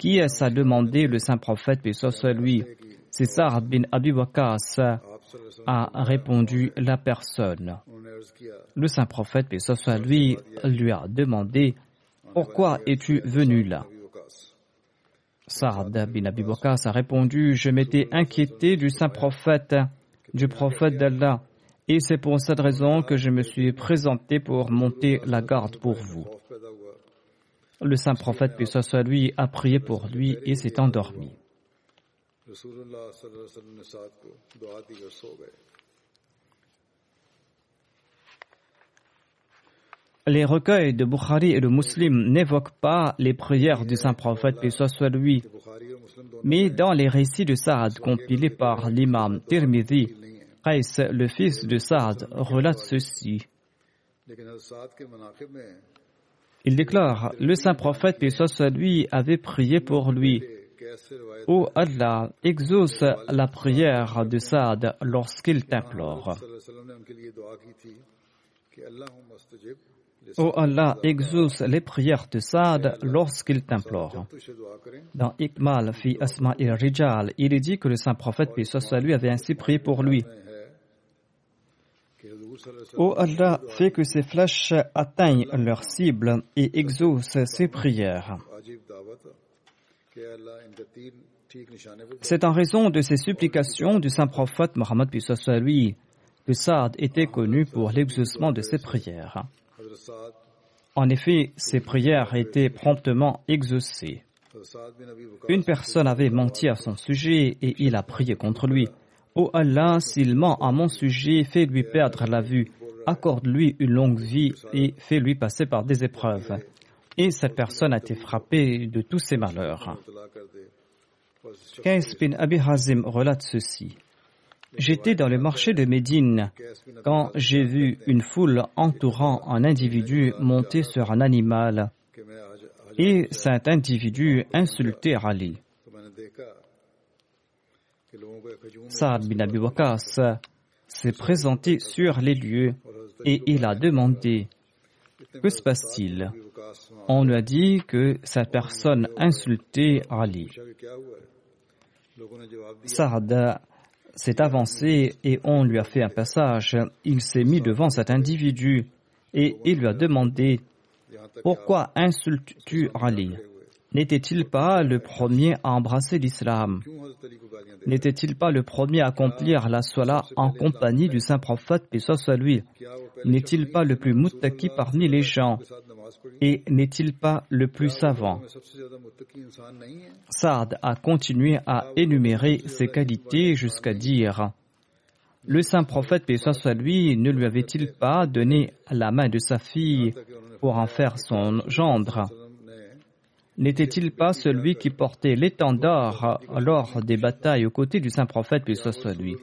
Qui est-ce a demandé le saint prophète, paix soit lui? César bin Abi Wakas a répondu la personne. Le saint prophète, puissoit lui lui a demandé Pourquoi es-tu venu là? Sard bin Abi a répondu Je m'étais inquiété du saint prophète, du prophète d'Allah, et c'est pour cette raison que je me suis présenté pour monter la garde pour vous. Le saint prophète, puissoit lui a prié pour lui et s'est endormi. Les recueils de Bukhari et de Muslim n'évoquent pas les prières du saint prophète, et soit lui, mais dans les récits de Saad compilés par l'imam Tirmidhi, Qais, le fils de Saad, relate ceci. Il déclare, le saint prophète, et soit lui, avait prié pour lui où Allah exauce la prière de Saad lorsqu'il t'implore. Oh Allah, exauce les prières de Saad lorsqu'il t'implore. Dans Iqmal fi Asma et Rijal, il est dit que le saint prophète, soit avait ainsi prié pour lui. Oh Allah, fais que ces flèches atteignent leur cible et exauce ses prières. C'est en raison de ces supplications du saint prophète Mohammed lui que Saad était connu pour l'exaucement de ses prières. En effet, ses prières étaient promptement exaucées. Une personne avait menti à son sujet et il a prié contre lui. Ô oh Allah, s'il ment à mon sujet, fais-lui perdre la vue, accorde-lui une longue vie et fais-lui passer par des épreuves et cette personne a été frappée de tous ses malheurs. Kais bin Abi Hazim relate ceci. J'étais dans le marché de Médine quand j'ai vu une foule entourant un individu monté sur un animal et cet individu insultait Ali. Saad bin Abi Wakas s'est présenté sur les lieux et il a demandé que se passe-t-il? On lui a dit que cette personne insultait Ali. Sarda s'est avancé et on lui a fait un passage. Il s'est mis devant cet individu et il lui a demandé Pourquoi insultes-tu Ali N'était-il pas le premier à embrasser l'islam? N'était-il pas le premier à accomplir la Salah en compagnie du saint prophète, paix soit lui N'est-il pas le plus muttaki parmi les gens? Et n'est-il pas le plus savant? Sard a continué à énumérer ses qualités jusqu'à dire Le saint prophète, paix soit ne lui avait-il pas donné la main de sa fille pour en faire son gendre? N'était-il pas celui qui portait l'étendard lors des batailles aux côtés du saint prophète, puis soit lui?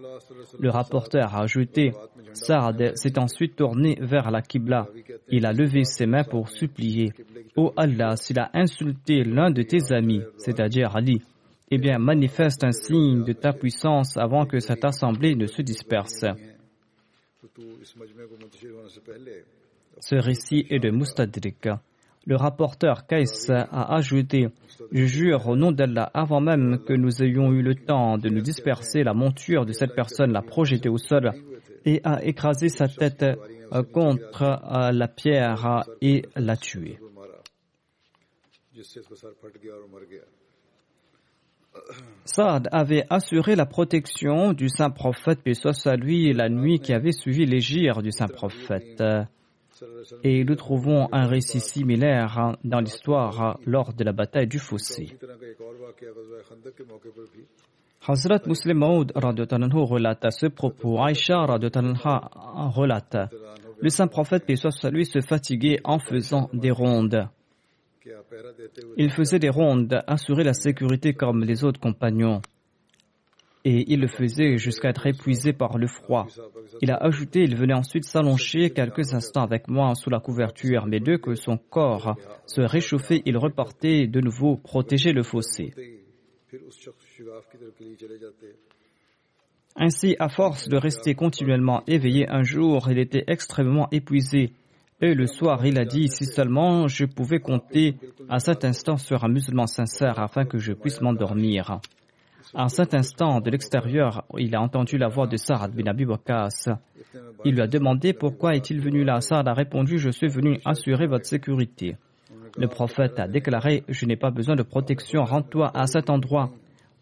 Le rapporteur a ajouté Saad s'est ensuite tourné vers la Qibla. Il a levé ses mains pour supplier Ô oh Allah, s'il a insulté l'un de tes amis, c'est-à-dire Ali, eh bien, manifeste un signe de ta puissance avant que cette assemblée ne se disperse. Ce récit est de Mustadrik. Le rapporteur Kais a ajouté Je jure au nom d'Allah, avant même que nous ayons eu le temps de nous disperser, la monture de cette personne l'a projetée au sol et a écrasé sa tête euh, contre euh, la pierre et l'a tué. Saad avait assuré la protection du saint prophète, paix soit à lui, la nuit qui avait suivi l'égir du saint prophète. Et nous trouvons un récit similaire hein, dans l'histoire lors de la bataille du fossé. Hazrat Muslim Maud relate à ce propos, Aïcha relate, le saint prophète, paix lui, se fatiguait en faisant des rondes. Il faisait des rondes, assurer la sécurité comme les autres compagnons et il le faisait jusqu'à être épuisé par le froid. Il a ajouté, il venait ensuite s'allonger quelques instants avec moi sous la couverture, mais dès que son corps se réchauffait, il repartait de nouveau protéger le fossé. Ainsi, à force de rester continuellement éveillé un jour, il était extrêmement épuisé. Et le soir, il a dit, si seulement je pouvais compter à cet instant sur un musulman sincère afin que je puisse m'endormir. À cet instant, de l'extérieur, il a entendu la voix de Saad bin Abi Waqas. Il lui a demandé pourquoi est-il venu là? Saad a répondu Je suis venu assurer votre sécurité. Le prophète a déclaré Je n'ai pas besoin de protection, rends-toi à cet endroit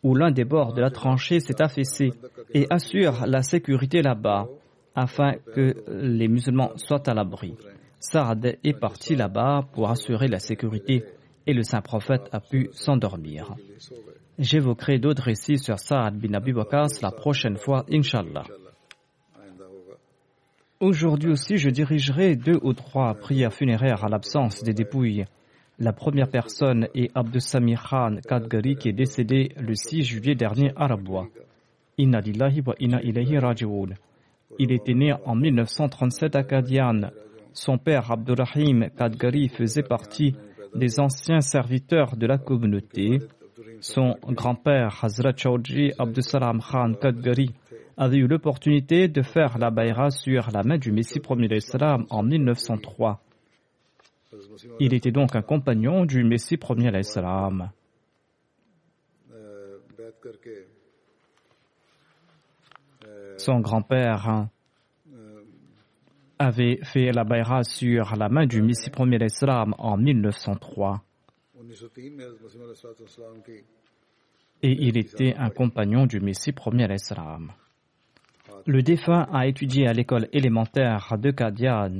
où l'un des bords de la tranchée s'est affaissé et assure la sécurité là-bas afin que les musulmans soient à l'abri. Saad est parti là-bas pour assurer la sécurité et le saint prophète a pu s'endormir. J'évoquerai d'autres récits sur Saad bin Abi Waqas la prochaine fois, Inshallah. Aujourd'hui aussi, je dirigerai deux ou trois prières funéraires à l'absence des dépouilles. La première personne est Abdussamir Khan Kadgari qui est décédé le 6 juillet dernier à Rabwa. Inna lillahi wa inna ilayhi raji'un. Il était né en 1937 à Kadian. Son père Abdurrahim Kadgari faisait partie des anciens serviteurs de la communauté son grand-père, Hazrat Chaudhry Abdusalam Khan Kadgari, avait eu l'opportunité de faire la baïra sur la main du Messie premier d'Islam en 1903. Il était donc un compagnon du Messie premier d'Islam. Son grand-père avait fait la baïra sur la main du Messie premier d'Islam en 1903 et il était un compagnon du Messie premier Islam. Le défunt a étudié à l'école élémentaire de Kadian.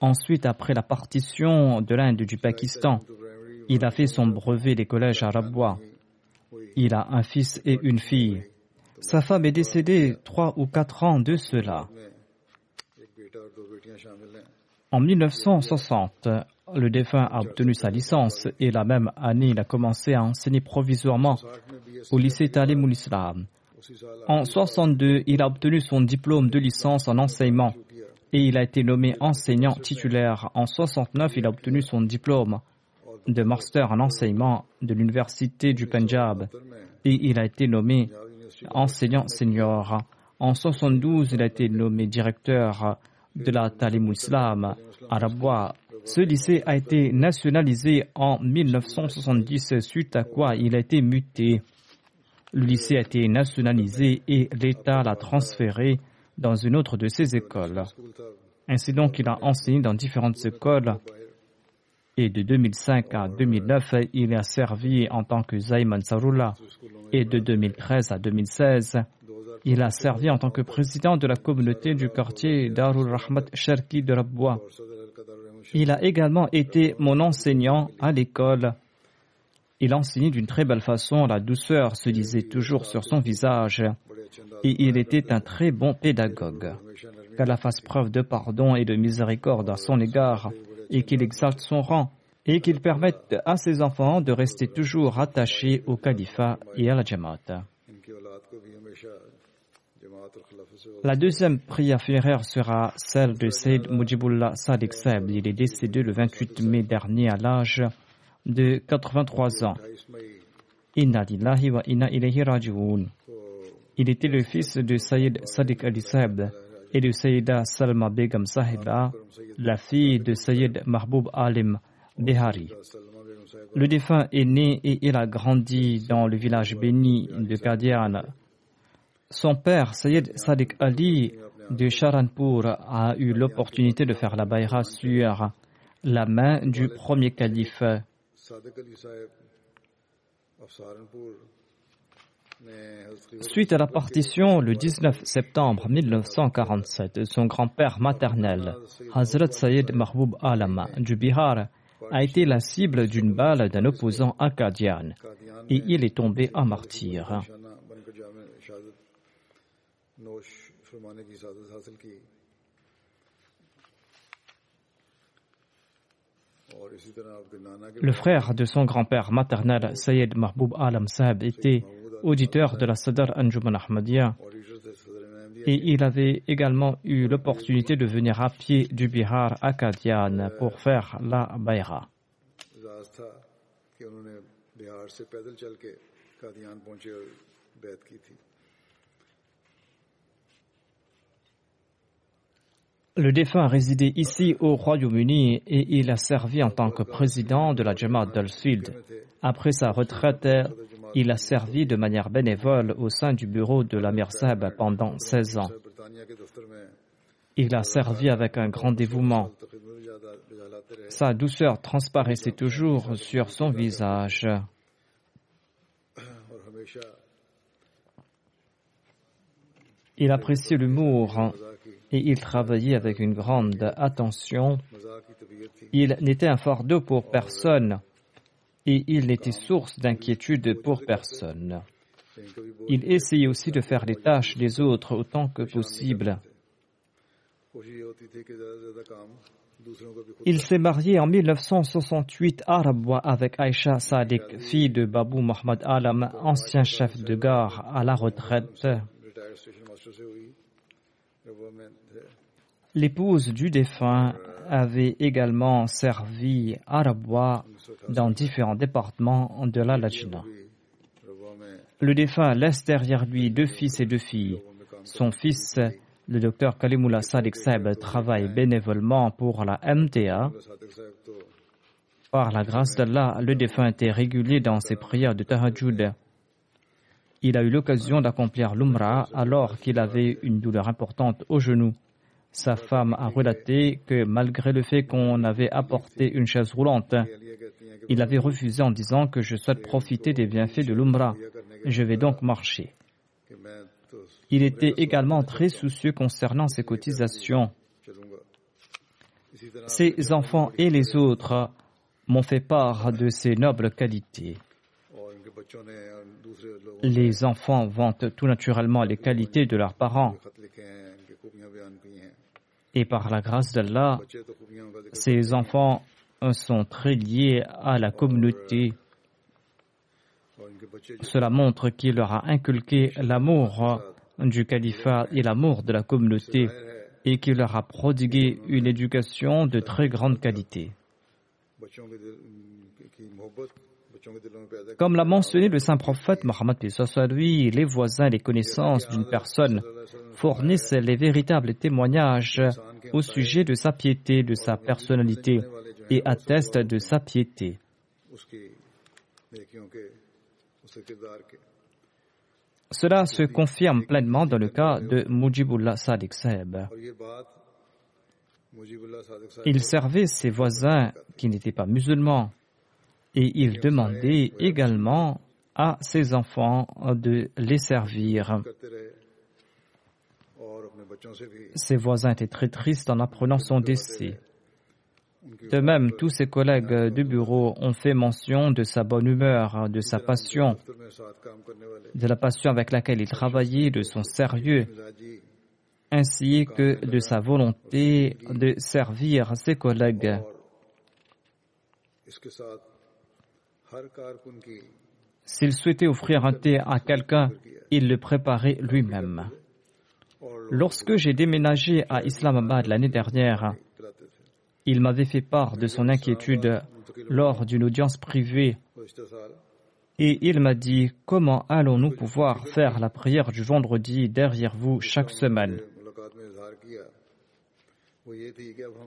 Ensuite, après la partition de l'Inde du Pakistan, il a fait son brevet des collèges à Rabwa. Il a un fils et une fille. Sa femme est décédée trois ou quatre ans de cela. En 1960, le défunt a obtenu sa licence et la même année, il a commencé à enseigner provisoirement au lycée Talim Islam. En 62, il a obtenu son diplôme de licence en enseignement et il a été nommé enseignant titulaire. En 69, il a obtenu son diplôme de master en enseignement de l'université du Punjab et il a été nommé enseignant senior. En 72, il a été nommé directeur de la Talim Islam à Rabwa ce lycée a été nationalisé en 1970, suite à quoi il a été muté. Le lycée a été nationalisé et l'État l'a transféré dans une autre de ses écoles. Ainsi donc, il a enseigné dans différentes écoles et de 2005 à 2009, il a servi en tant que Zayman Sarullah et de 2013 à 2016, il a servi en tant que président de la communauté du quartier Darul Rahmat Sharki de Rabwa. Il a également été mon enseignant à l'école. Il enseignait d'une très belle façon, la douceur se disait toujours sur son visage. et il était un très bon pédagogue. Qu'Allah fasse preuve de pardon et de miséricorde à son égard et qu'il exalte son rang et qu'il permette à ses enfants de rester toujours attachés au califat et à la Jamaat. La deuxième prière funéraire sera celle de Sayyid Mujibullah Sadiq Saib. Il est décédé le 28 mai dernier à l'âge de 83 ans. Il était le fils de Sayyid Sadiq Ali Saib et de Sayyida Salma Begum Sahiba, la fille de Sayyid Mahboub Alim Behari. Le défunt est né et il a grandi dans le village béni de Qadian. Son père, Sayyid Sadiq Ali de Charanpur, a eu l'opportunité de faire la baïra sur la main du premier calife. Suite à la partition le 19 septembre 1947, son grand-père maternel, Hazrat Sayyid Mahboub Alama du Bihar, a été la cible d'une balle d'un opposant acadien et il est tombé en martyr. Le frère de son grand-père maternel, Sayyid Mahboub Alam Sahib, était auditeur de la Sadr Anjuman Ahmadiyya. et il avait également eu l'opportunité de venir à pied du Bihar à Kadian pour faire la Bayra. Le défunt a résidé ici au Royaume-Uni et il a servi en tant que président de la Jamaat d'Al-Sud. Après sa retraite, il a servi de manière bénévole au sein du bureau de la Sahib pendant 16 ans. Il a servi avec un grand dévouement. Sa douceur transparaissait toujours sur son visage. Il appréciait l'humour et il travaillait avec une grande attention. Il n'était un fardeau pour personne et il n'était source d'inquiétude pour personne. Il essayait aussi de faire les tâches des autres autant que possible. Il s'est marié en 1968 à Rabwa avec Aisha Sadiq, fille de Babou Mohamed Alam, ancien chef de gare à la retraite. L'épouse du défunt avait également servi à Rabwa dans différents départements de la Lachina. Le défunt laisse derrière lui deux fils et deux filles. Son fils, le docteur Kalimullah Sadiq Saib, travaille bénévolement pour la MTA. Par la grâce d'Allah, le défunt était régulier dans ses prières de Tahajjud. Il a eu l'occasion d'accomplir l'Umrah alors qu'il avait une douleur importante au genou. Sa femme a relaté que malgré le fait qu'on avait apporté une chaise roulante, il avait refusé en disant que je souhaite profiter des bienfaits de l'Umrah. Je vais donc marcher. Il était également très soucieux concernant ses cotisations. Ses enfants et les autres m'ont fait part de ses nobles qualités. Les enfants vantent tout naturellement les qualités de leurs parents. Et par la grâce d'Allah, ces enfants sont très liés à la communauté. Cela montre qu'il leur a inculqué l'amour du califat et l'amour de la communauté et qu'il leur a prodigué une éducation de très grande qualité. Comme l'a mentionné le saint prophète Mohammed lui, les voisins et les connaissances d'une personne fournissent les véritables témoignages au sujet de sa piété, de sa personnalité et attestent de sa piété. Cela se confirme pleinement dans le cas de Mujibullah Sadiq Saeb. Il servait ses voisins qui n'étaient pas musulmans et il demandait également à ses enfants de les servir. Ses voisins étaient très tristes en apprenant son décès. De même, tous ses collègues du bureau ont fait mention de sa bonne humeur, de sa passion, de la passion avec laquelle il travaillait, de son sérieux, ainsi que de sa volonté de servir ses collègues. S'il souhaitait offrir un thé à quelqu'un, il le préparait lui-même. Lorsque j'ai déménagé à Islamabad l'année dernière, il m'avait fait part de son inquiétude lors d'une audience privée et il m'a dit comment allons-nous pouvoir faire la prière du vendredi derrière vous chaque semaine?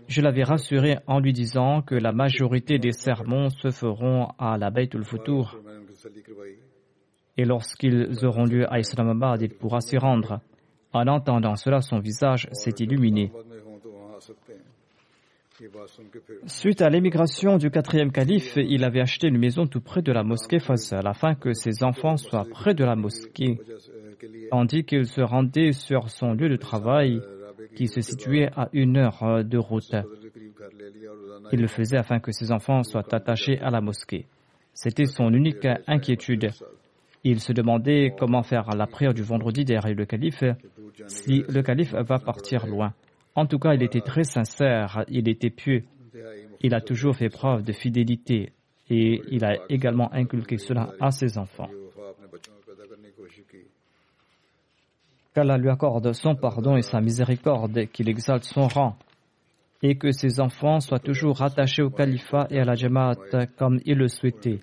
Je l'avais rassuré en lui disant que la majorité des sermons se feront à la Baitul Futur. Et lorsqu'ils auront lieu à Islamabad, il pourra s'y rendre. En entendant cela, son visage s'est illuminé. Suite à l'émigration du quatrième calife, il avait acheté une maison tout près de la mosquée Fassal afin que ses enfants soient près de la mosquée, tandis qu'il se rendait sur son lieu de travail qui se situait à une heure euh, de route. Il le faisait afin que ses enfants soient attachés à la mosquée. C'était son unique inquiétude. Il se demandait comment faire la prière du vendredi derrière le calife, si le calife va partir loin. En tout cas, il était très sincère, il était pieux. Il a toujours fait preuve de fidélité et il a également inculqué cela à ses enfants. qu'Allah lui accorde son pardon et sa miséricorde qu'il exalte son rang et que ses enfants soient toujours rattachés au califat et à la Jamaat comme il le souhaitait,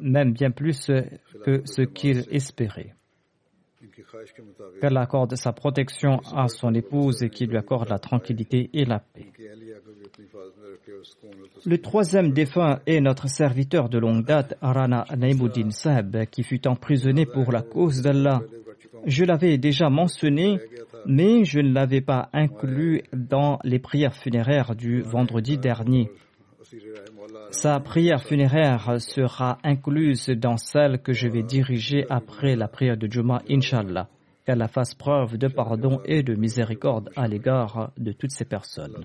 même bien plus que ce qu'il espérait. Qu'Allah accorde sa protection à son épouse et qu'il lui accorde la tranquillité et la paix. Le troisième défunt est notre serviteur de longue date, Arana Naimuddin Saab, qui fut emprisonné pour la cause d'Allah je l'avais déjà mentionné, mais je ne l'avais pas inclus dans les prières funéraires du vendredi dernier. Sa prière funéraire sera incluse dans celle que je vais diriger après la prière de Juma, Inshallah. Qu'elle fasse preuve de pardon et de miséricorde à l'égard de toutes ces personnes.